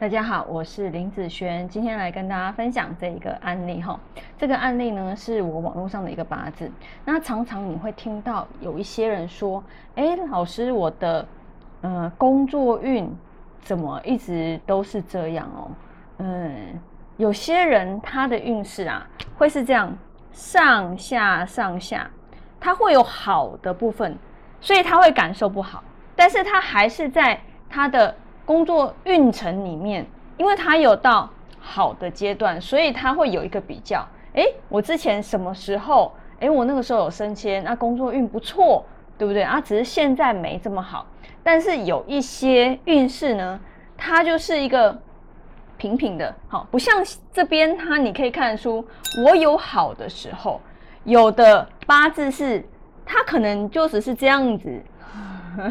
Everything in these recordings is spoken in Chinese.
大家好，我是林子轩，今天来跟大家分享这一个案例哈。这个案例呢是我网络上的一个八字。那常常你会听到有一些人说：“哎，老师，我的呃工作运怎么一直都是这样哦？”嗯，有些人他的运势啊会是这样上下上下，他会有好的部分，所以他会感受不好，但是他还是在他的。工作运程里面，因为他有到好的阶段，所以他会有一个比较。哎，我之前什么时候？哎，我那个时候有升迁，那工作运不错，对不对啊？只是现在没这么好。但是有一些运势呢，它就是一个平平的，好，不像这边它你可以看出，我有好的时候，有的八字是它可能就只是这样子。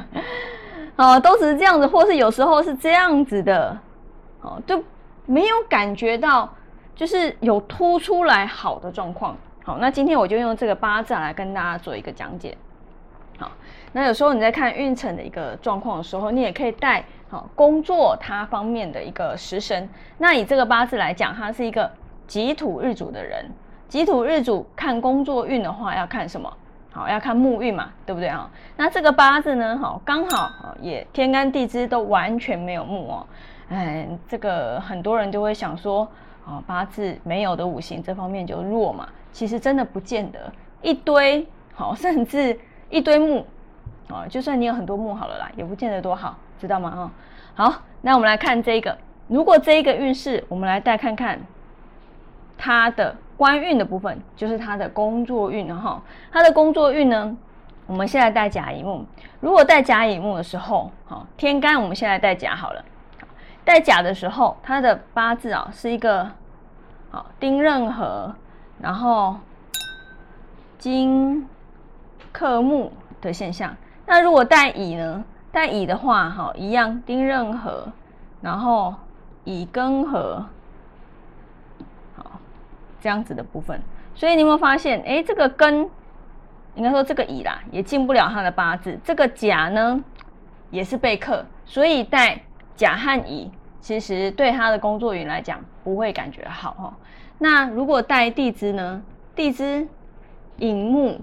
哦，都只是这样子，或是有时候是这样子的，哦，就没有感觉到，就是有突出来好的状况。好，那今天我就用这个八字来跟大家做一个讲解。好，那有时候你在看运程的一个状况的时候，你也可以带好工作它方面的一个食神。那以这个八字来讲，他是一个己土日主的人，己土日主看工作运的话，要看什么？好，要看木运嘛，对不对啊？那这个八字呢，好，刚好也天干地支都完全没有木哦。哎，这个很多人就会想说，啊，八字没有的五行这方面就弱嘛。其实真的不见得，一堆好，甚至一堆木，啊，就算你有很多木好了啦，也不见得多好，知道吗？哈，好，那我们来看这个，如果这一个运势，我们来带看看它的。官运的部分就是他的工作运了哈，他的工作运呢，我们现在带甲乙木。如果带甲乙木的时候，好天干，我们现在带甲好了。带甲的时候，他的八字啊是一个好丁壬合，然后金克木的现象。那如果带乙呢？带乙的话，哈一样丁壬合，然后乙庚合。这样子的部分，所以你有没有发现，哎，这个根应该说这个乙啦，也进不了他的八字。这个甲呢，也是被克，所以带甲和乙，其实对他的工作运来讲不会感觉好哈。那如果带地支呢？地支寅木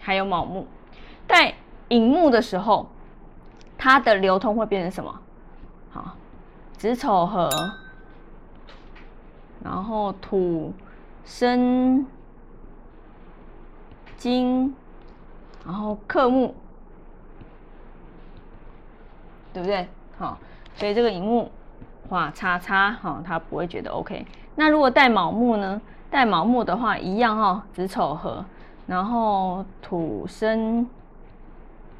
还有卯木，带寅木的时候，它的流通会变成什么？好，子丑合，然后土。生金，然后克木，对不对？好，所以这个寅木画叉叉，哈，他不会觉得 OK。那如果带卯木呢？带卯木的话，一样哈，子丑合，然后土生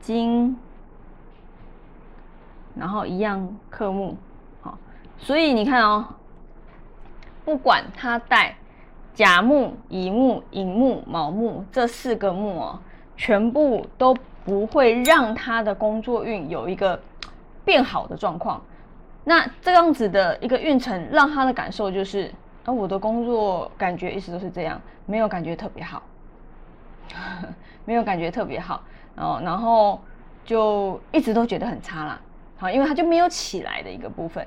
金，然后一样克木，好，所以你看哦，不管他带。甲木、乙木、寅木、卯木这四个木哦，全部都不会让他的工作运有一个变好的状况。那这样子的一个运程，让他的感受就是，啊，我的工作感觉一直都是这样，没有感觉特别好，没有感觉特别好哦，然后就一直都觉得很差啦。好，因为他就没有起来的一个部分，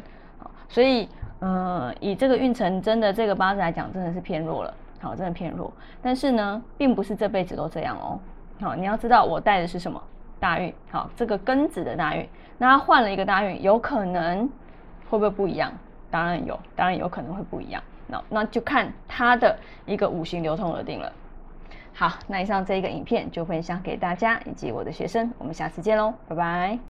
所以。嗯，以这个运程，真的这个八字来讲，真的是偏弱了。好，真的偏弱。但是呢，并不是这辈子都这样哦。好，你要知道我带的是什么大运。好，这个庚子的大运，那他换了一个大运，有可能会不会不一样？当然有，当然有可能会不一样。那那就看他的一个五行流通而定了。好，那以上这一个影片就分享给大家以及我的学生，我们下次见喽，拜拜。